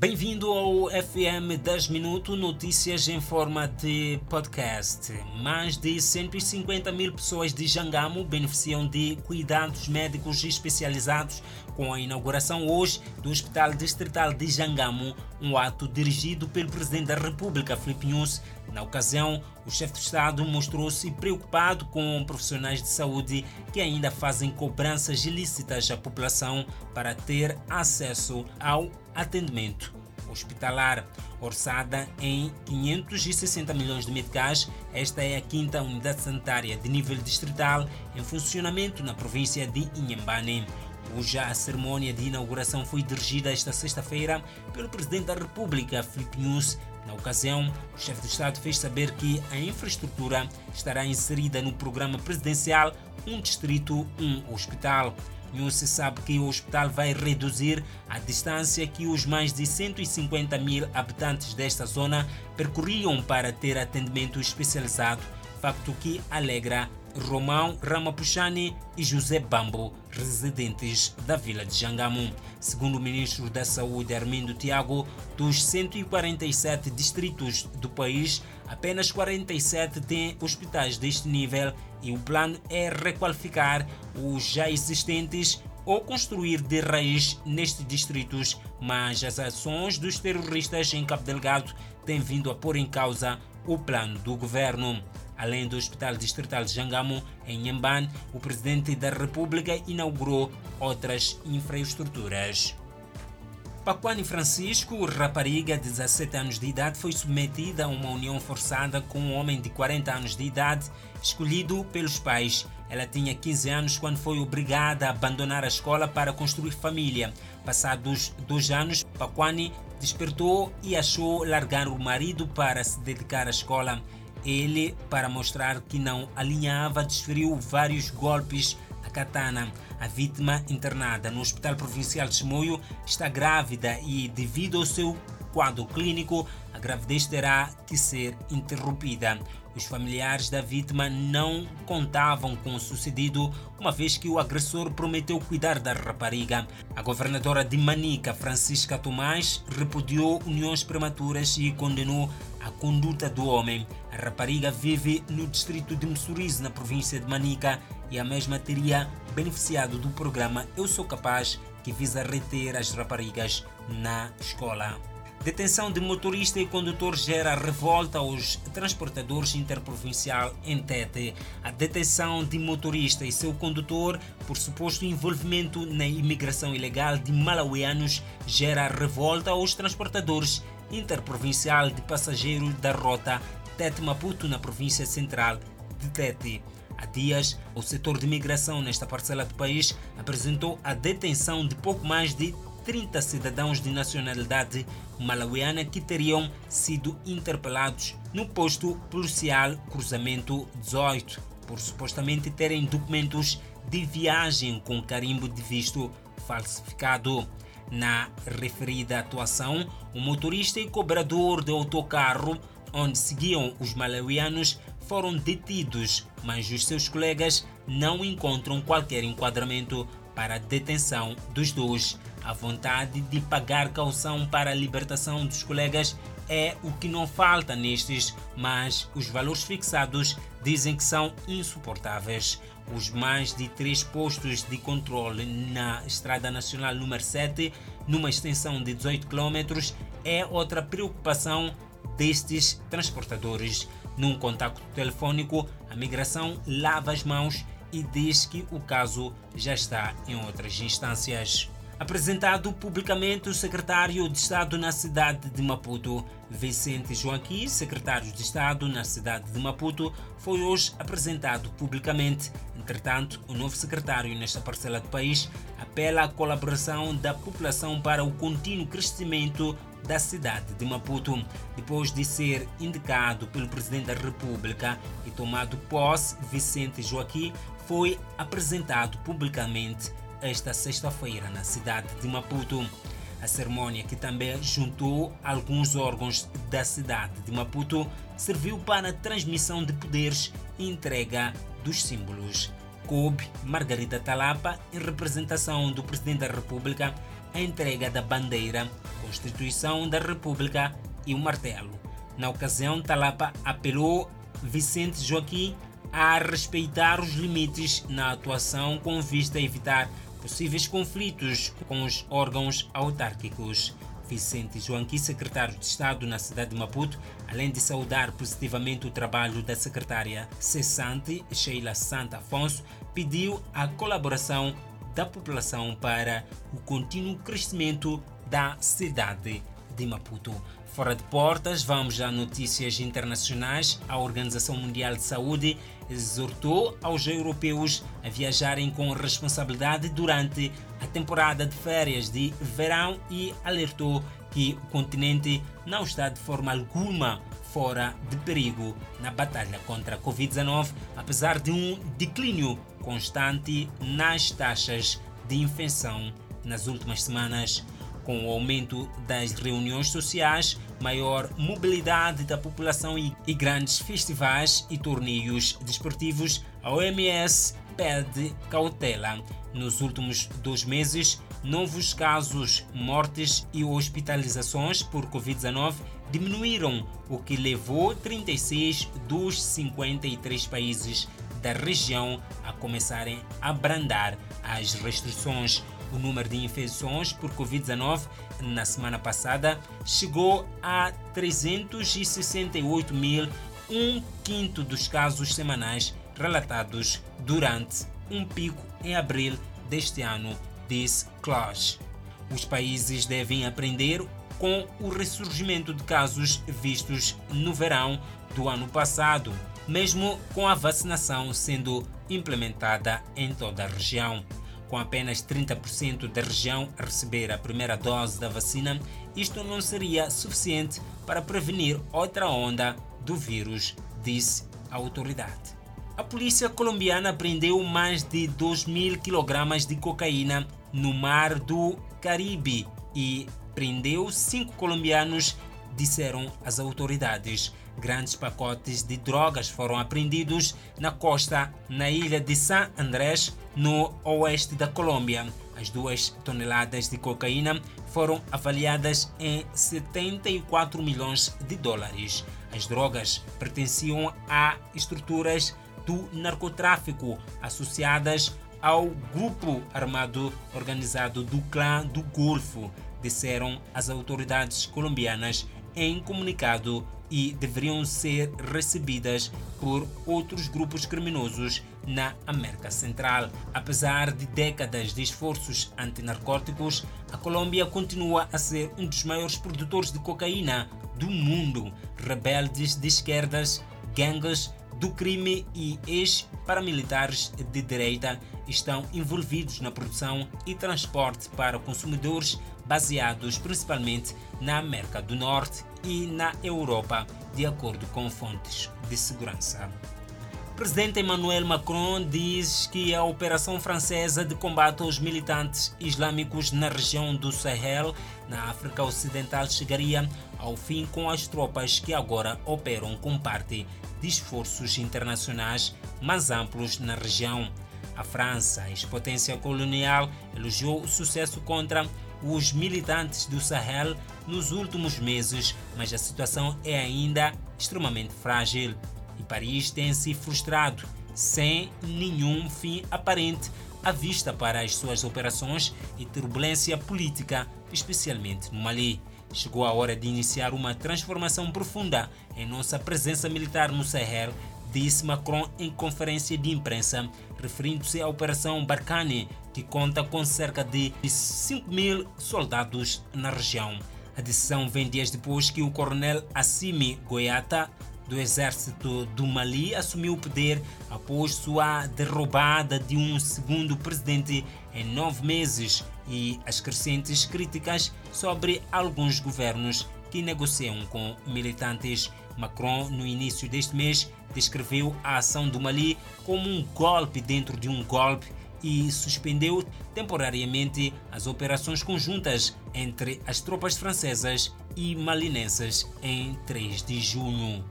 Bem-vindo ao FM 10 Minutos Notícias em forma de podcast. Mais de 150 mil pessoas de Jangamo beneficiam de cuidados médicos especializados com a inauguração hoje do Hospital Distrital de Jangamo, um ato dirigido pelo Presidente da República, Filipe Nunes. Na ocasião, o chefe de Estado mostrou-se preocupado com profissionais de saúde que ainda fazem cobranças ilícitas à população para ter acesso ao atendimento hospitalar. Orçada em 560 milhões de meticais, esta é a quinta unidade sanitária de nível distrital em funcionamento na província de Inhambane cuja a cerimônia de inauguração foi dirigida esta sexta-feira pelo Presidente da República, Filipe Nunes. Na ocasião, o chefe de Estado fez saber que a infraestrutura estará inserida no programa presidencial Um Distrito, Um Hospital. Não se sabe que o hospital vai reduzir a distância que os mais de 150 mil habitantes desta zona percorriam para ter atendimento especializado, facto que alegra Romão Ramapuchani e José Bambo, residentes da vila de Jangamo. Segundo o ministro da Saúde Armindo Tiago, dos 147 distritos do país, apenas 47 têm hospitais deste nível e o plano é requalificar os já existentes ou construir de raiz nestes distritos, mas as ações dos terroristas em Cabo Delgado têm vindo a pôr em causa o plano do governo. Além do Hospital Distrital de Jangamo, em Nhambane, o Presidente da República inaugurou outras infraestruturas. Paquani Francisco, rapariga de 17 anos de idade, foi submetida a uma união forçada com um homem de 40 anos de idade, escolhido pelos pais. Ela tinha 15 anos quando foi obrigada a abandonar a escola para construir família. Passados dois anos, Paquani despertou e achou largar o marido para se dedicar à escola. Ele, para mostrar que não alinhava, desferiu vários golpes a katana. A vítima internada no Hospital Provincial de Chimoio está grávida e, devido ao seu quadro clínico, a gravidez terá que ser interrompida. Os familiares da vítima não contavam com o sucedido, uma vez que o agressor prometeu cuidar da rapariga. A governadora de Manica, Francisca Tomás, repudiou uniões prematuras e condenou a conduta do homem. A rapariga vive no distrito de Mussurize, na província de Manica, e a mesma teria beneficiado do programa Eu Sou Capaz, que visa reter as raparigas na escola. Detenção de motorista e condutor gera revolta aos transportadores interprovincial em Tete. A detenção de motorista e seu condutor por suposto envolvimento na imigração ilegal de malauianos gera revolta aos transportadores interprovincial de passageiros da rota Tete-Maputo na província central de Tete. Há dias, o setor de imigração nesta parcela do país apresentou a detenção de pouco mais de 30 cidadãos de nacionalidade malauiana que teriam sido interpelados no posto policial Cruzamento 18 por supostamente terem documentos de viagem com carimbo de visto falsificado. Na referida atuação, o motorista e cobrador de autocarro onde seguiam os malauianos foram detidos, mas os seus colegas não encontram qualquer enquadramento para a detenção dos dois. A vontade de pagar caução para a libertação dos colegas é o que não falta nestes, mas os valores fixados dizem que são insuportáveis. Os mais de três postos de controle na Estrada Nacional número 7, numa extensão de 18 km, é outra preocupação destes transportadores. Num contato telefônico, a migração lava as mãos e diz que o caso já está em outras instâncias. Apresentado publicamente o secretário de Estado na cidade de Maputo, Vicente Joaquim, secretário de Estado na cidade de Maputo, foi hoje apresentado publicamente. Entretanto, o novo secretário nesta parcela do país apela à colaboração da população para o contínuo crescimento da cidade de Maputo. Depois de ser indicado pelo Presidente da República e tomado posse, Vicente Joaquim foi apresentado publicamente esta sexta-feira na cidade de Maputo. A cerimônia, que também juntou alguns órgãos da cidade de Maputo, serviu para a transmissão de poderes e entrega dos símbolos. Coube Margarida Talapa, em representação do Presidente da República, a entrega da bandeira Constituição da República e o martelo. Na ocasião, Talapa apelou Vicente Joaquim a respeitar os limites na atuação com vista a evitar possíveis conflitos com os órgãos autárquicos. Vicente Joanqui, secretário de Estado na cidade de Maputo, além de saudar positivamente o trabalho da secretária cessante Sheila Santa Afonso, pediu a colaboração da população para o contínuo crescimento da cidade de Maputo. Fora de portas, vamos a notícias internacionais. A Organização Mundial de Saúde exortou aos europeus a viajarem com responsabilidade durante a temporada de férias de verão e alertou que o continente não está de forma alguma fora de perigo na batalha contra a Covid-19, apesar de um declínio constante nas taxas de infecção nas últimas semanas com o aumento das reuniões sociais, maior mobilidade da população e, grandes festivais e torneios desportivos, a OMS pede cautela. Nos últimos dois meses, novos casos, mortes e hospitalizações por Covid-19 diminuíram, o que levou 36 dos 53 países da região a começarem a abrandar as restrições o número de infecções por Covid-19 na semana passada chegou a 368 mil, um quinto dos casos semanais relatados durante um pico em abril deste ano, disse Klaus. Os países devem aprender com o ressurgimento de casos vistos no verão do ano passado, mesmo com a vacinação sendo implementada em toda a região com apenas 30% da região a receber a primeira dose da vacina, isto não seria suficiente para prevenir outra onda do vírus, disse a autoridade. A polícia colombiana prendeu mais de 2 mil quilogramas de cocaína no mar do Caribe e prendeu cinco colombianos, disseram as autoridades. Grandes pacotes de drogas foram apreendidos na costa na ilha de San Andrés, no oeste da Colômbia. As duas toneladas de cocaína foram avaliadas em 74 milhões de dólares. As drogas pertenciam a estruturas do narcotráfico associadas ao grupo armado organizado do Clã do Golfo, disseram as autoridades colombianas em comunicado e deveriam ser recebidas por outros grupos criminosos na América Central. Apesar de décadas de esforços antinarcóticos, a Colômbia continua a ser um dos maiores produtores de cocaína do mundo. Rebeldes de esquerdas, gangues do crime e ex-paramilitares de direita estão envolvidos na produção e transporte para consumidores baseados principalmente na América do Norte e na Europa, de acordo com fontes de segurança. O presidente Emmanuel Macron diz que a operação francesa de combate aos militantes islâmicos na região do Sahel, na África Ocidental, chegaria ao fim com as tropas que agora operam como parte de esforços internacionais mais amplos na região. A França, ex-potência colonial, elogiou o sucesso contra os militantes do Sahel nos últimos meses, mas a situação é ainda extremamente frágil e Paris tem se frustrado sem nenhum fim aparente à vista para as suas operações e turbulência política, especialmente no Mali. Chegou a hora de iniciar uma transformação profunda em nossa presença militar no Sahel disse Macron em conferência de imprensa, referindo-se à Operação Barkhane, que conta com cerca de 5 mil soldados na região. A decisão vem dias depois que o coronel Assimi Goyata, do exército do Mali, assumiu o poder após sua derrubada de um segundo presidente em nove meses e as crescentes críticas sobre alguns governos que negociam com militantes. Macron, no início deste mês, descreveu a ação do Mali como um golpe dentro de um golpe e suspendeu temporariamente as operações conjuntas entre as tropas francesas e malinenses em 3 de junho.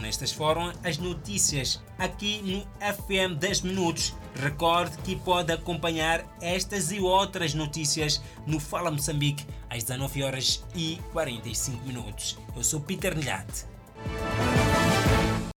Nestas foram as notícias aqui no FM 10 Minutos. Recorde que pode acompanhar estas e outras notícias no Fala Moçambique às 19 horas e 45 minutos. Eu sou Peter Nilhate.